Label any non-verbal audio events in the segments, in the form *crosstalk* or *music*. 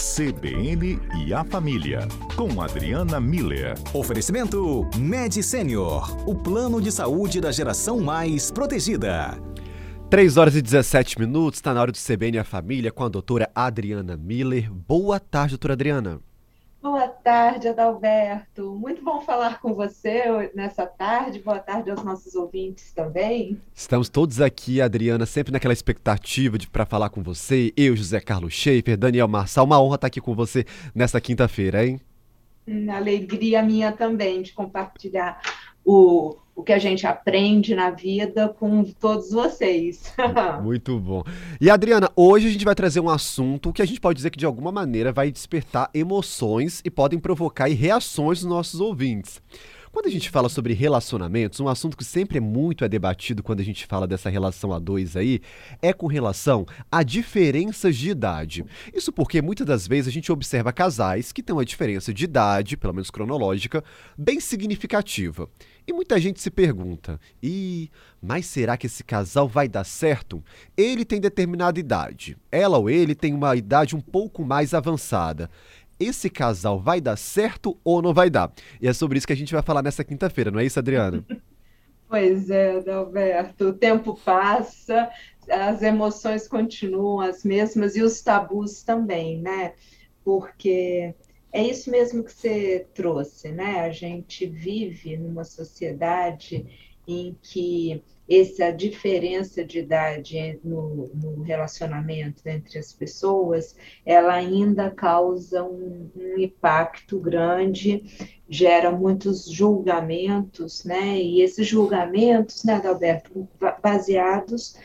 CBN e a Família, com Adriana Miller. Oferecimento Med Senior, o plano de saúde da geração mais protegida. 3 horas e 17 minutos, está na hora do CBN e a Família com a doutora Adriana Miller. Boa tarde, doutora Adriana. Boa tarde, Adalberto. Muito bom falar com você nessa tarde. Boa tarde aos nossos ouvintes também. Estamos todos aqui, Adriana, sempre naquela expectativa de para falar com você. Eu, José Carlos Schaefer, Daniel Marçal. Uma honra estar aqui com você nesta quinta-feira, hein? Hum, alegria minha também de compartilhar o, o que a gente aprende na vida com todos vocês. *laughs* Muito bom. E Adriana, hoje a gente vai trazer um assunto que a gente pode dizer que de alguma maneira vai despertar emoções e podem provocar reações dos nossos ouvintes. Quando a gente fala sobre relacionamentos, um assunto que sempre é muito é debatido quando a gente fala dessa relação a dois aí, é com relação a diferenças de idade. Isso porque muitas das vezes a gente observa casais que têm uma diferença de idade, pelo menos cronológica, bem significativa. E muita gente se pergunta: e mas será que esse casal vai dar certo? Ele tem determinada idade, ela ou ele tem uma idade um pouco mais avançada esse casal vai dar certo ou não vai dar? E é sobre isso que a gente vai falar nessa quinta-feira, não é isso, Adriana? *laughs* Pois é, Alberto. O tempo passa, as emoções continuam as mesmas e os tabus também, né? Porque é isso mesmo que você trouxe, né? A gente vive numa sociedade em que essa diferença de idade no, no, relacionamento entre as pessoas, ela ainda causa um, um, impacto grande, gera muitos julgamentos, né? E esses julgamentos, né, Adalberto, baseados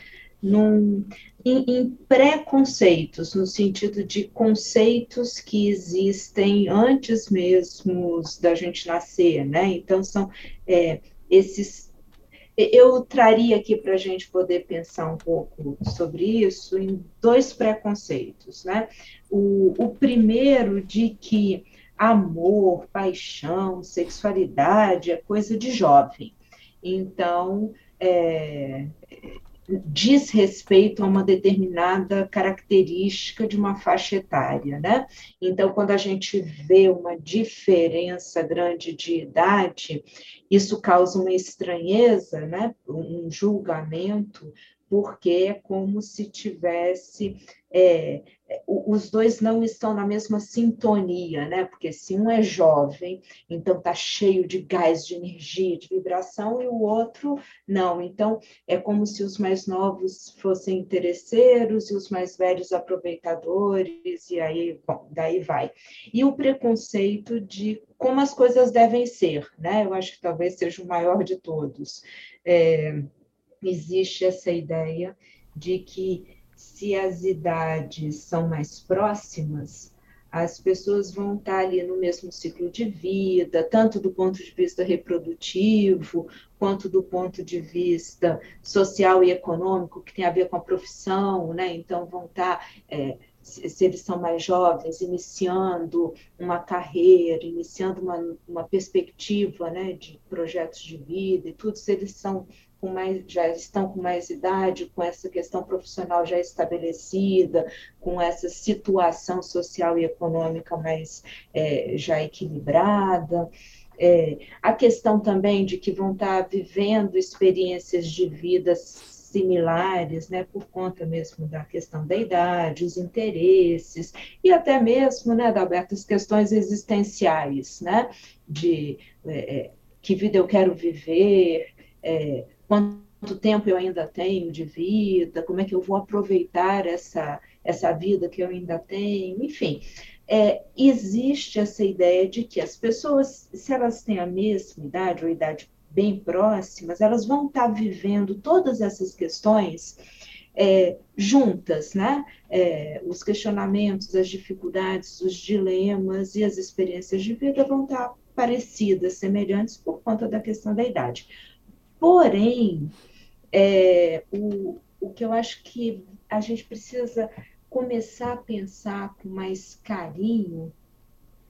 num, em, em preconceitos, no sentido de conceitos que existem antes mesmo da gente nascer, né? Então, são é, esses eu traria aqui para a gente poder pensar um pouco sobre isso em dois preconceitos, né? O, o primeiro de que amor, paixão, sexualidade é coisa de jovem. Então, é, diz respeito a uma determinada característica de uma faixa etária, né? Então, quando a gente vê uma diferença grande de idade, isso causa uma estranheza, né? Um julgamento, porque é como se tivesse é, os dois não estão na mesma sintonia, né? Porque se um é jovem, então tá cheio de gás, de energia, de vibração, e o outro não. Então é como se os mais novos fossem interesseiros e os mais velhos aproveitadores, e aí, bom, daí vai. E o preconceito de como as coisas devem ser, né? Eu acho que talvez seja o maior de todos. É, existe essa ideia de que se as idades são mais próximas, as pessoas vão estar ali no mesmo ciclo de vida, tanto do ponto de vista reprodutivo, quanto do ponto de vista social e econômico, que tem a ver com a profissão, né? Então, vão estar, é, se eles são mais jovens, iniciando uma carreira, iniciando uma, uma perspectiva né, de projetos de vida e tudo, se eles são com mais, já estão com mais idade, com essa questão profissional já estabelecida, com essa situação social e econômica mais é, já equilibrada. É, a questão também de que vão estar vivendo experiências de vida similares, né, por conta mesmo da questão da idade, os interesses, e até mesmo, né, Adalberto, as questões existenciais, né, de é, é que vida eu quero viver, é, quanto tempo eu ainda tenho de vida, como é que eu vou aproveitar essa, essa vida que eu ainda tenho, enfim. É, existe essa ideia de que as pessoas, se elas têm a mesma idade ou idade bem próximas, elas vão estar vivendo todas essas questões é, juntas, né? É, os questionamentos, as dificuldades, os dilemas e as experiências de vida vão estar parecidas, semelhantes por conta da questão da idade. Porém, é, o, o que eu acho que a gente precisa começar a pensar com mais carinho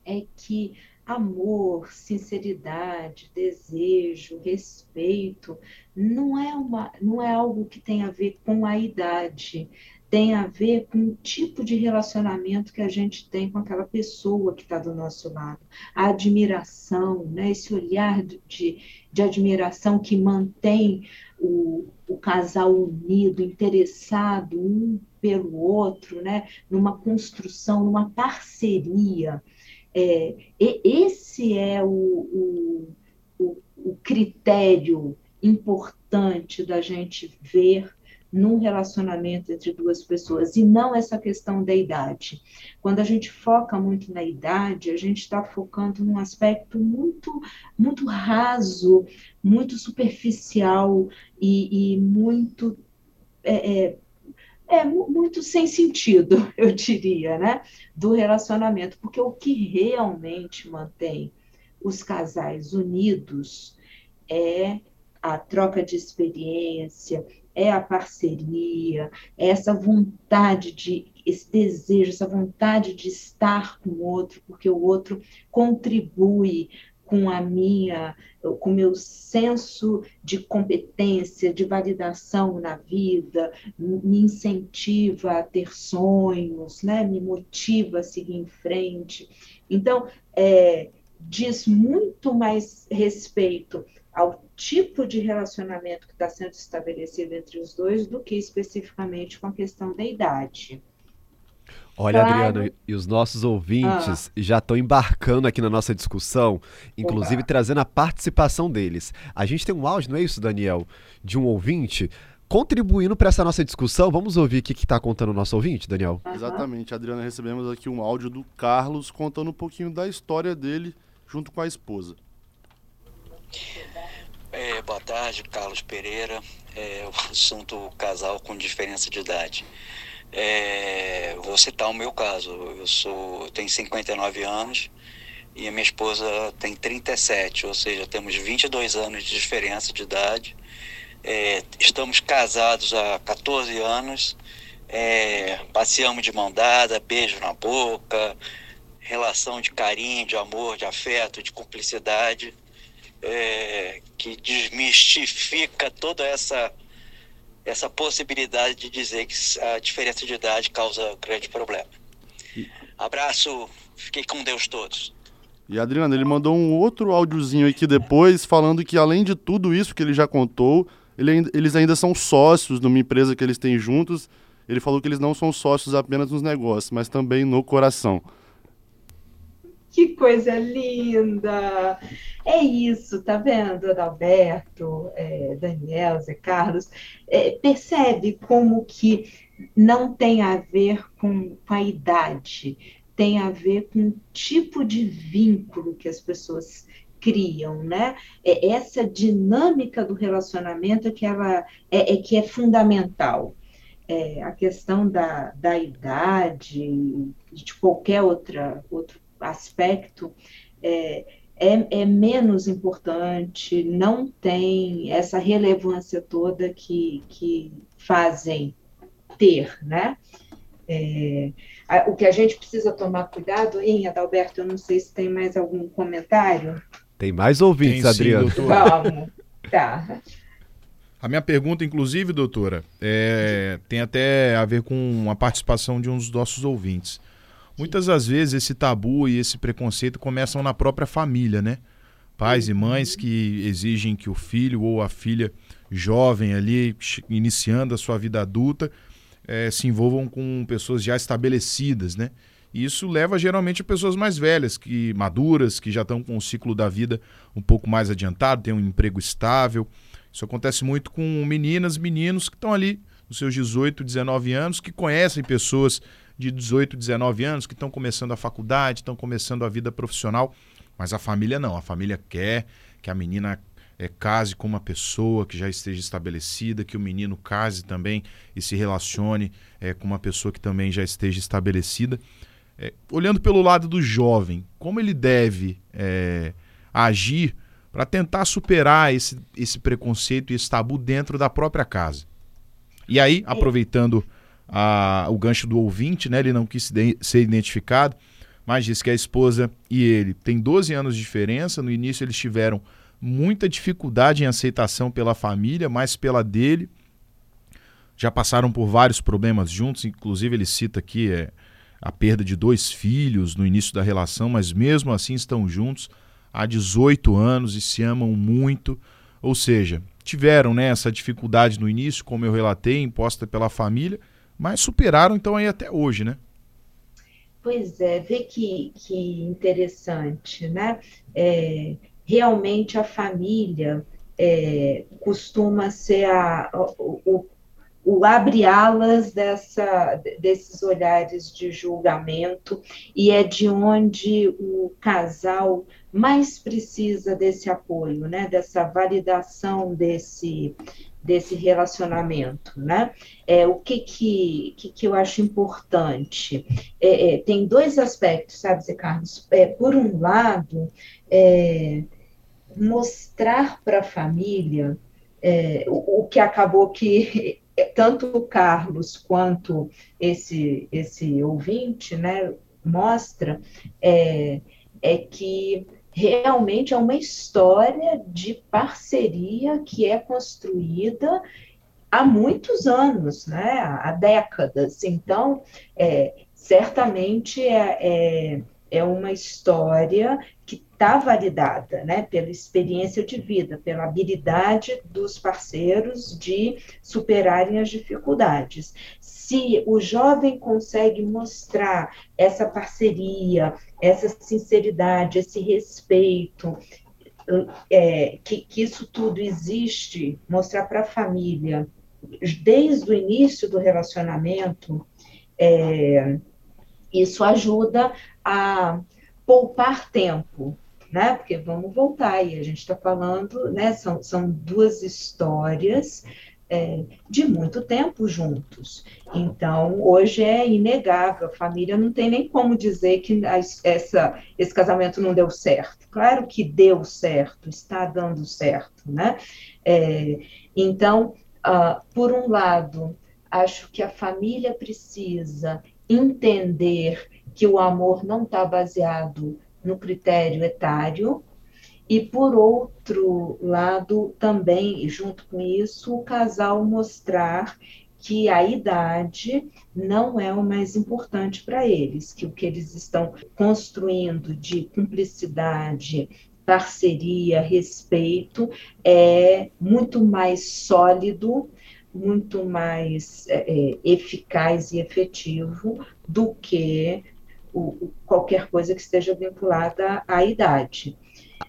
é que amor, sinceridade, desejo, respeito não é uma não é algo que tem a ver com a idade, tem a ver com o tipo de relacionamento que a gente tem com aquela pessoa que está do nosso lado. A admiração, né? esse olhar de, de admiração que mantém o, o casal unido, interessado um pelo outro, né? numa construção, numa parceria. É, esse é o, o, o, o critério importante da gente ver num relacionamento entre duas pessoas, e não essa questão da idade. Quando a gente foca muito na idade, a gente está focando num aspecto muito, muito raso, muito superficial e, e muito. É, é, é muito sem sentido, *laughs* eu diria, né, do relacionamento, porque o que realmente mantém os casais unidos é a troca de experiência, é a parceria, é essa vontade de esse desejo, essa vontade de estar com o outro, porque o outro contribui com a minha, com o meu senso de competência, de validação na vida, me incentiva a ter sonhos, né? me motiva a seguir em frente. Então, é, diz muito mais respeito tipo de relacionamento que está sendo estabelecido entre os dois do que especificamente com a questão da idade. Olha, claro. Adriana, e os nossos ouvintes ah. já estão embarcando aqui na nossa discussão, inclusive Opa. trazendo a participação deles. A gente tem um áudio, não é isso, Daniel? De um ouvinte contribuindo para essa nossa discussão. Vamos ouvir o que está contando o nosso ouvinte, Daniel? Uhum. Exatamente, Adriana, recebemos aqui um áudio do Carlos contando um pouquinho da história dele junto com a esposa. É, boa tarde, Carlos Pereira. É, o *laughs* assunto casal com diferença de idade. É, vou citar o meu caso. Eu sou, tenho 59 anos e a minha esposa tem 37, ou seja, temos 22 anos de diferença de idade. É, estamos casados há 14 anos. É, passeamos de mão dada, beijo na boca, relação de carinho, de amor, de afeto, de cumplicidade é, que desmistifica toda essa, essa possibilidade de dizer que a diferença de idade causa grande problema. Abraço, fiquei com Deus todos. E Adriano, ele mandou um outro áudiozinho aqui depois, falando que além de tudo isso que ele já contou, ele, eles ainda são sócios numa empresa que eles têm juntos. Ele falou que eles não são sócios apenas nos negócios, mas também no coração. Que coisa linda! É isso, tá vendo, Adalberto, é, Daniel, Zé Carlos? É, percebe como que não tem a ver com, com a idade, tem a ver com o tipo de vínculo que as pessoas criam, né? É essa dinâmica do relacionamento que ela é, é que é fundamental. É, a questão da, da idade, de qualquer outra, outro aspecto é, é, é, menos importante, não tem essa relevância toda que, que fazem ter, né? É, a, o que a gente precisa tomar cuidado, em Adalberto, eu não sei se tem mais algum comentário. Tem mais ouvintes, tem, Adriano. Sim, Vamos, tá. A minha pergunta, inclusive, doutora, é, tem até a ver com a participação de um dos nossos ouvintes. Muitas das vezes esse tabu e esse preconceito começam na própria família, né? Pais e mães que exigem que o filho ou a filha jovem ali, iniciando a sua vida adulta, é, se envolvam com pessoas já estabelecidas, né? E isso leva geralmente a pessoas mais velhas, que maduras, que já estão com o ciclo da vida um pouco mais adiantado, têm um emprego estável. Isso acontece muito com meninas, meninos que estão ali nos seus 18, 19 anos, que conhecem pessoas de 18, 19 anos que estão começando a faculdade, estão começando a vida profissional, mas a família não. A família quer que a menina é, case com uma pessoa que já esteja estabelecida, que o menino case também e se relacione é, com uma pessoa que também já esteja estabelecida. É, olhando pelo lado do jovem, como ele deve agir para tentar superar esse, esse preconceito e esse tabu dentro da própria casa. E aí, aproveitando a, o gancho do ouvinte, né? Ele não quis ser identificado, mas disse que a esposa e ele têm 12 anos de diferença. No início eles tiveram muita dificuldade em aceitação pela família, mais pela dele. já passaram por vários problemas juntos, inclusive ele cita aqui é, a perda de dois filhos no início da relação, mas mesmo assim estão juntos há 18 anos e se amam muito. Ou seja, tiveram né, essa dificuldade no início, como eu relatei, imposta pela família, mas superaram então aí até hoje, né? Pois é, vê que, que interessante, né? É, realmente a família é, costuma ser a, o, o abre-alas desses olhares de julgamento, e é de onde o casal mais precisa desse apoio, né? dessa validação desse, desse relacionamento, né? É, o que que, que, que eu acho importante? É, é, tem dois aspectos, sabe, Zé Carlos? É, por um lado, é, mostrar para a família é, o, o, que acabou que *laughs* tanto o Carlos quanto esse, esse ouvinte né, mostra é, é que realmente é uma história de parceria que é construída há muitos anos, né, há décadas. Então, é, certamente é, é, é uma história que está validada né, pela experiência de vida, pela habilidade dos parceiros de superarem as dificuldades. Se o jovem consegue mostrar essa parceria, essa sinceridade, esse respeito, é, que, que isso tudo existe, mostrar para a família, desde o início do relacionamento, é, isso ajuda a poupar tempo, né? Porque vamos voltar aí, a gente está falando, né? São, são duas histórias é, de muito tempo juntos. Então, hoje é inegável, a família não tem nem como dizer que essa, esse casamento não deu certo. Claro que deu certo, está dando certo, né? É, então, uh, por um lado, acho que a família precisa entender que o amor não está baseado no critério etário, e por outro lado, também, junto com isso, o casal mostrar que a idade não é o mais importante para eles, que o que eles estão construindo de cumplicidade, parceria, respeito é muito mais sólido, muito mais é, é eficaz e efetivo do que o, qualquer coisa que esteja vinculada à idade.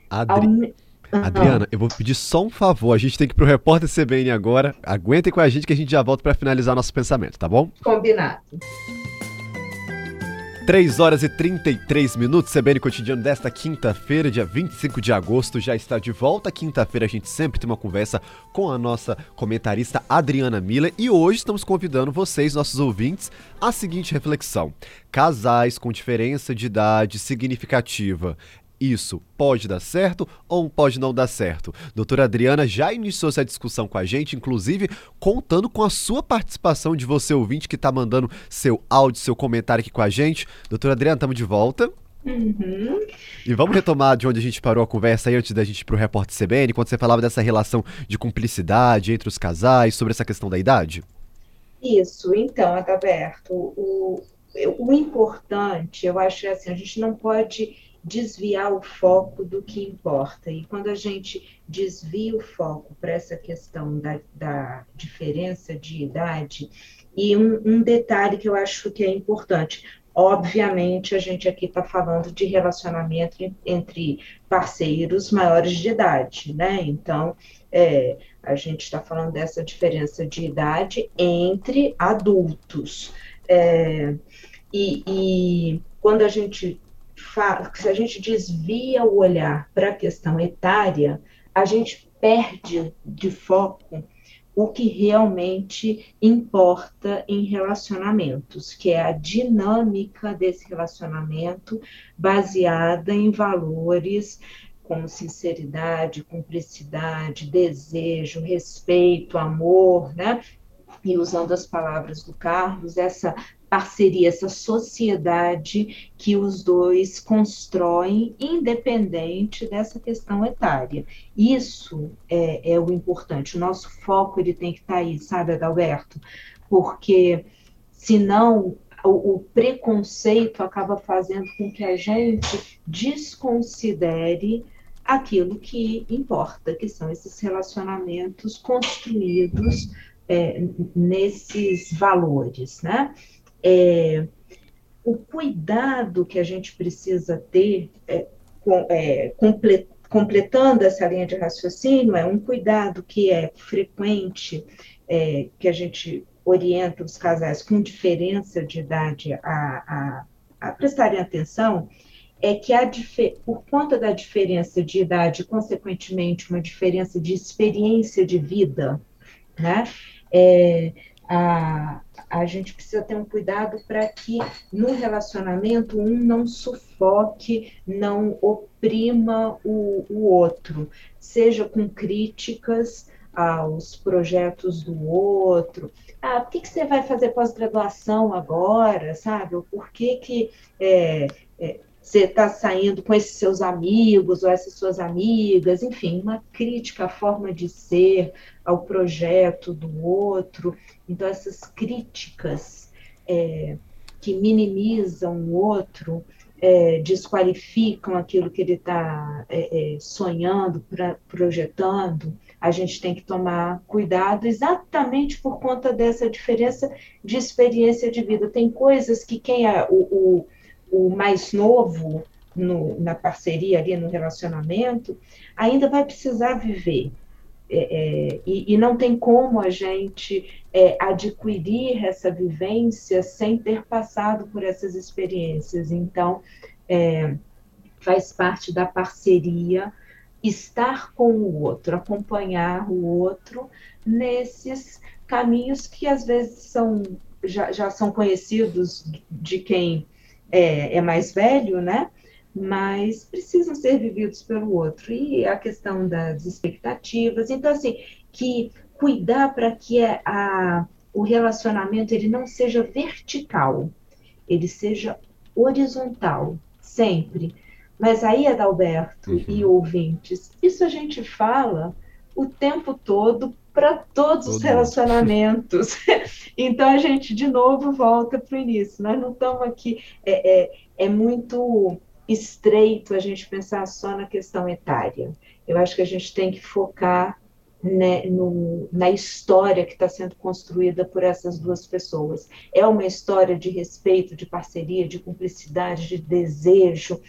Adri... Ao... Adriana, eu vou pedir só um favor. A gente tem que ir pro repórter CBN agora. Aguentem com a gente que a gente já volta para finalizar nosso pensamento, tá bom? Combinado. 3 horas e 33 minutos, CBN Cotidiano desta quinta-feira, dia 25 de agosto, já está de volta. Quinta-feira a gente sempre tem uma conversa com a nossa comentarista Adriana Miller e hoje estamos convidando vocês, nossos ouvintes, a seguinte reflexão: casais com diferença de idade significativa isso pode dar certo ou pode não dar certo? Doutora Adriana já iniciou essa discussão com a gente, inclusive contando com a sua participação de você ouvinte que está mandando seu áudio, seu comentário aqui com a gente. Doutora Adriana, estamos de volta. Uhum. E vamos retomar de onde a gente parou a conversa aí antes da gente ir para o repórter CBN, quando você falava dessa relação de cumplicidade entre os casais, sobre essa questão da idade? Isso, então, Adalberto, o, o importante, eu acho assim, a gente não pode desviar o foco do que importa. E quando a gente desvia o foco para essa questão da, da, diferença de idade, e um, um detalhe que eu acho que é importante, Obviamente, a gente aqui está falando de relacionamento entre parceiros maiores de idade, né? Então, é, a gente está falando dessa diferença de idade entre adultos. É, e, e, quando a gente se a gente desvia o olhar para a questão etária, a gente perde de foco o que realmente importa em relacionamentos, que é a dinâmica desse relacionamento baseada em valores como sinceridade, cumplicidade, desejo, respeito, amor, né? E usando as palavras do Carlos, essa parceria, essa sociedade que os dois constroem, independente dessa questão etária. Isso é, é o importante. O nosso foco ele tem que estar tá aí, sabe, Adalberto? Porque senão o, o preconceito acaba fazendo com que a gente desconsidere aquilo que importa, que são esses relacionamentos construídos é, nesses valores, né? É, o cuidado que a gente precisa ter, é, com, é, comple, completando essa linha de raciocínio, é um cuidado que é frequente, é, que a gente orienta os casais com diferença de idade a, a, a prestarem atenção, é que a, por conta da diferença de idade, consequentemente, uma diferença de experiência de vida, né? É, a, a gente precisa ter um cuidado para que no relacionamento um não sufoque, não oprima o, o outro, seja com críticas aos projetos do outro. Ah, por que, que você vai fazer pós-graduação agora, sabe? Por que, que é, é, você está saindo com esses seus amigos ou essas suas amigas, enfim, uma crítica à forma de ser, ao projeto do outro. Então, essas críticas é, que minimizam o outro, é, desqualificam aquilo que ele está é, é, sonhando, pra, projetando, a gente tem que tomar cuidado exatamente por conta dessa diferença de experiência de vida. Tem coisas que quem é o, o o mais novo no, na parceria ali no relacionamento, ainda vai precisar viver. É, é, e, e, não tem como a gente é, adquirir essa vivência sem ter passado por essas experiências. Então, é, faz parte da parceria estar com o outro, acompanhar o outro nesses caminhos que às vezes são já, já são conhecidos de quem é, é mais velho, né? Mas precisam ser vividos pelo outro. E a questão das expectativas. Então, assim, que cuidar para que a, a, o relacionamento ele não seja vertical, ele seja horizontal, sempre. Mas aí, Adalberto uhum. e ouvintes, isso a gente fala o tempo todo para todos Todo os relacionamentos. *laughs* então a gente de novo volta para o início. Nós não estamos aqui. É, é, é muito estreito a gente pensar só na questão etária. Eu acho que a gente tem que focar né, no, na história que está sendo construída por essas duas pessoas. É uma história de respeito, de parceria, de cumplicidade, de desejo.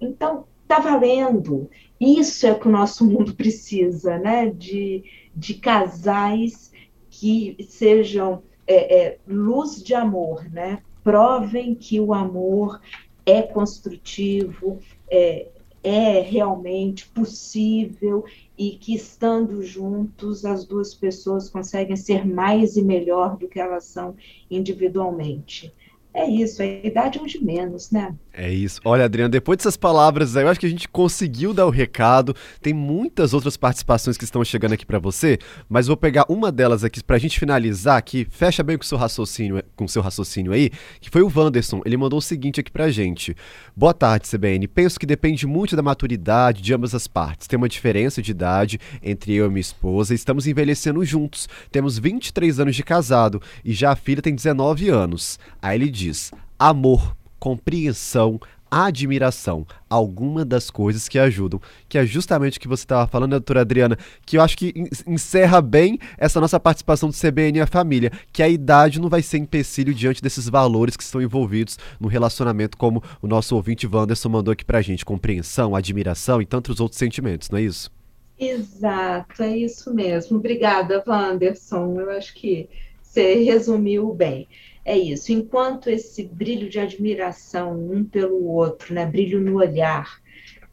Então, está valendo. Isso é o que o nosso *laughs* mundo precisa, né? De, de casais que sejam é, é, luz de amor, né? Provem que o amor é construtivo, é, é realmente possível e que estando juntos as duas pessoas conseguem ser mais e melhor do que elas são individualmente. É isso, a idade é um de menos, né? É isso. Olha, Adriana, depois dessas palavras, eu acho que a gente conseguiu dar o recado. Tem muitas outras participações que estão chegando aqui para você, mas vou pegar uma delas aqui pra gente finalizar, que fecha bem com seu raciocínio, com seu raciocínio aí, que foi o Wanderson. Ele mandou o seguinte aqui pra gente. Boa tarde, CBN. Penso que depende muito da maturidade de ambas as partes. Tem uma diferença de idade entre eu e minha esposa e estamos envelhecendo juntos. Temos 23 anos de casado e já a filha tem 19 anos. Aí ele diz: amor compreensão, admiração, alguma das coisas que ajudam, que é justamente o que você estava falando, né, doutora Adriana, que eu acho que encerra bem essa nossa participação do CBN e a família, que a idade não vai ser empecilho diante desses valores que estão envolvidos no relacionamento, como o nosso ouvinte Wanderson mandou aqui pra gente, compreensão, admiração e tantos outros sentimentos, não é isso? Exato, é isso mesmo. Obrigada, Wanderson. Eu acho que você resumiu bem é isso. Enquanto esse brilho de admiração um pelo outro, né, brilho no olhar,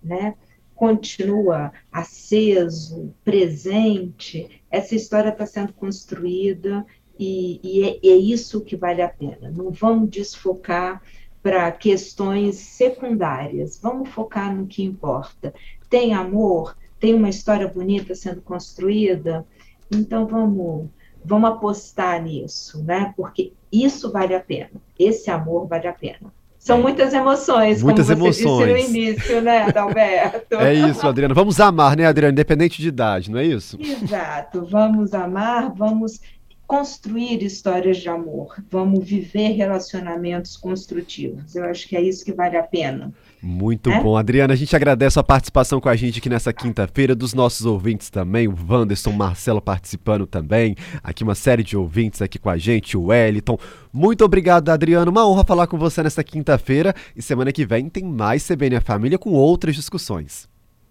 né, continua aceso, presente, essa história está sendo construída e, e é, é isso que vale a pena. Não vamos desfocar para questões secundárias, vamos focar no que importa. Tem amor, tem uma história bonita sendo construída, então vamos Vamos apostar nisso, né? Porque isso vale a pena. Esse amor vale a pena. São muitas emoções, Muitas como você emoções. disse no início, né, Adalberto? É isso, Adriana. Vamos amar, né, Adriana? Independente de idade, não é isso? Exato. Vamos amar, vamos construir histórias de amor, vamos viver relacionamentos construtivos. Eu acho que é isso que vale a pena. Muito É? bom. Adriana, a gente agradece a participação com a gente aqui nessa quinta-feira, dos nossos ouvintes também, o Wanderson, o Marcelo participando também, aqui uma série de ouvintes aqui com a gente, o Wellington. Muito obrigado, Adriana. Uma honra falar com você nessa quinta-feira e semana que vem tem mais CBN a Família com outras discussões.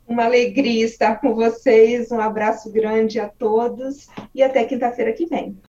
Uma alegria estar com vocês. Um abraço grande a todos e até quinta-feira que vem.